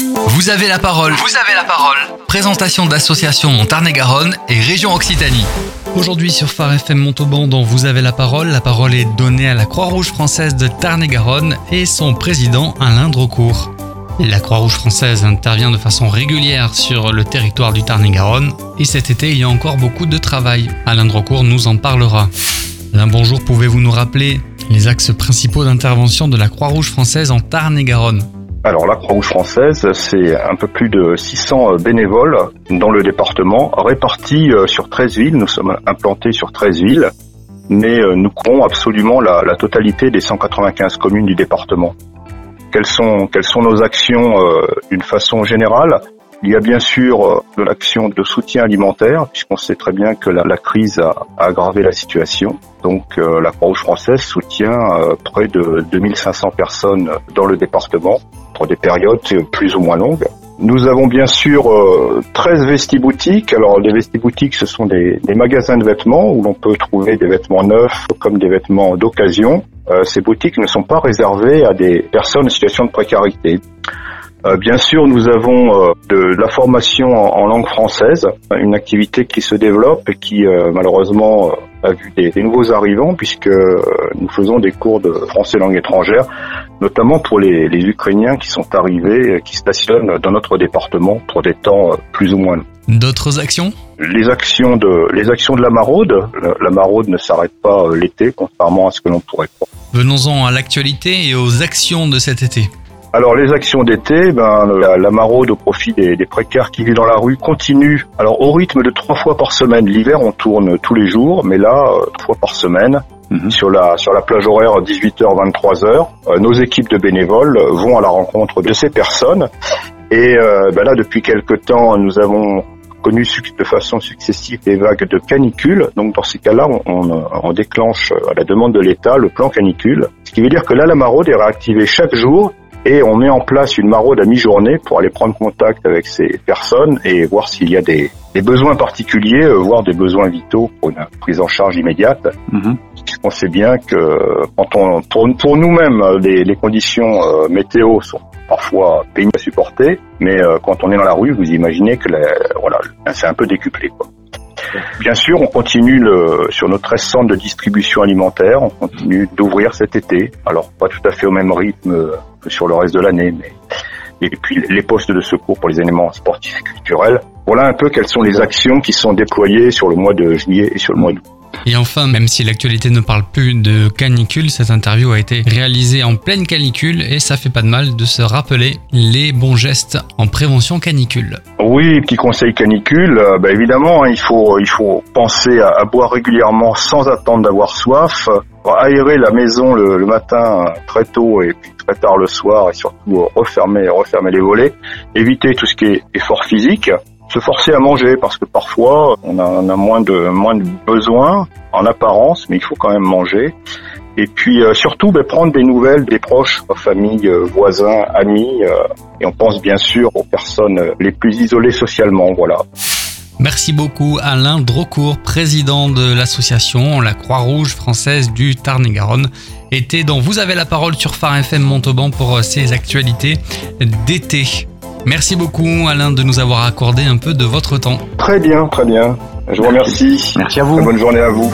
Vous avez la parole. Vous avez la parole. Présentation d'associations Tarn-et-Garonne et région Occitanie. Aujourd'hui sur Phare FM Montauban dont Vous avez la parole, la parole est donnée à la Croix-Rouge française de Tarn-et-Garonne et son président Alain Drocourt. La Croix-Rouge française intervient de façon régulière sur le territoire du Tarn-et-Garonne et cet été il y a encore beaucoup de travail. Alain Drocourt nous en parlera. Alain, bonjour, pouvez-vous nous rappeler les axes principaux d'intervention de la Croix-Rouge française en Tarn-et-Garonne? Alors la Croix-Rouge française, c'est un peu plus de 600 bénévoles dans le département, répartis euh, sur 13 villes. Nous sommes implantés sur 13 villes, mais euh, nous couvrons absolument la, totalité des 195 communes du département. Quelles sont, nos actions euh, d'une façon générale? Il y a bien sûr euh, de l'action de soutien alimentaire, puisqu'on sait très bien que la, crise a, aggravé la situation. Donc euh, la Croix-Rouge française soutient euh, près de 2500 personnes dans le département pour des périodes plus ou moins longues. Nous avons bien sûr 13 vestiboutiques. Alors les vestiboutiques, ce sont des magasins de vêtements où l'on peut trouver des vêtements neufs comme des vêtements d'occasion. ces boutiques ne sont pas réservées à des personnes en situation de précarité. Euh, bien sûr, nous avons euh, de la formation en, langue française, une activité qui se développe et qui euh, malheureusement a vu des, nouveaux arrivants puisque nous faisons des cours de français langue étrangère, notamment pour les, Ukrainiens qui sont arrivés, qui stationnent dans notre département pour des temps plus ou moins longs. D'autres actions? Les actions de les actions de la maraude. La, maraude ne s'arrête pas l'été, contrairement à ce que l'on pourrait croire. Venons-en à l'actualité et aux actions de cet été. Alors les actions d'été, ben, la, maraude au profit des, précaires qui vivent dans la rue continue. Alors au rythme de trois fois par semaine. L'hiver on tourne tous les jours, mais là euh, trois fois par semaine. Mhm. Sur la sur la plage horaire 18h 23h, euh, nos équipes de bénévoles vont à la rencontre de ces personnes. Et euh, ben là depuis quelque temps nous avons connu de façon successive des vagues de canicule. Donc dans ces cas-là, on, on, on, déclenche à la demande de l'État le plan canicule. Ce qui veut dire que là, la maraude est réactivée chaque jour et on met en place une maraude à mi-journée pour aller prendre contact avec ces personnes et voir s'il y a des, besoins particuliers, euh, voire des besoins vitaux pour une prise en charge immédiate. Mm On sait bien que quand on, pour, nous-mêmes, les, conditions euh, météo sont parfois pénibles à supporter, mais euh, quand on est dans la rue, vous imaginez que voilà, c'est un peu décuplé. Quoi. Bien sûr, on continue le, sur notre 13 centres de distribution alimentaire, on continue d'ouvrir cet été. Alors pas tout à fait au même rythme sur le reste de l'année, mais et puis les postes de secours pour les éléments sportifs et culturels. Voilà un peu quelles sont les actions qui sont déployées sur le mois de juillet et sur le mois d'août. Et enfin, même si l'actualité ne parle plus de canicule, cette interview a été réalisée en pleine canicule et ça fait pas de mal de se rappeler les bons gestes en prévention canicule. Oui, petit conseil canicule, euh, bah évidemment, hein, il faut il faut penser à, boire régulièrement sans attendre d'avoir soif, aérer la maison le, matin très tôt et puis très tard le soir et surtout refermer refermer les volets, éviter tout ce qui est effort physique se forcer à manger parce que parfois on a, moins de moins de besoins en apparence, mais il faut quand même manger. Et puis euh, surtout ben, prendre des nouvelles des proches, famille, euh, voisins, amis. Euh, et on pense bien sûr aux personnes les plus isolées socialement. Voilà. Merci beaucoup Alain Drocourt, président de l'association La Croix-Rouge française du Tarn-et-Garonne. Était dont vous avez la parole sur Phare FM Montauban pour ces actualités d'été. Merci beaucoup Alain de nous avoir accordé un peu de votre temps. Très bien, très bien. Je vous remercie. Merci à vous. bonne journée à vous.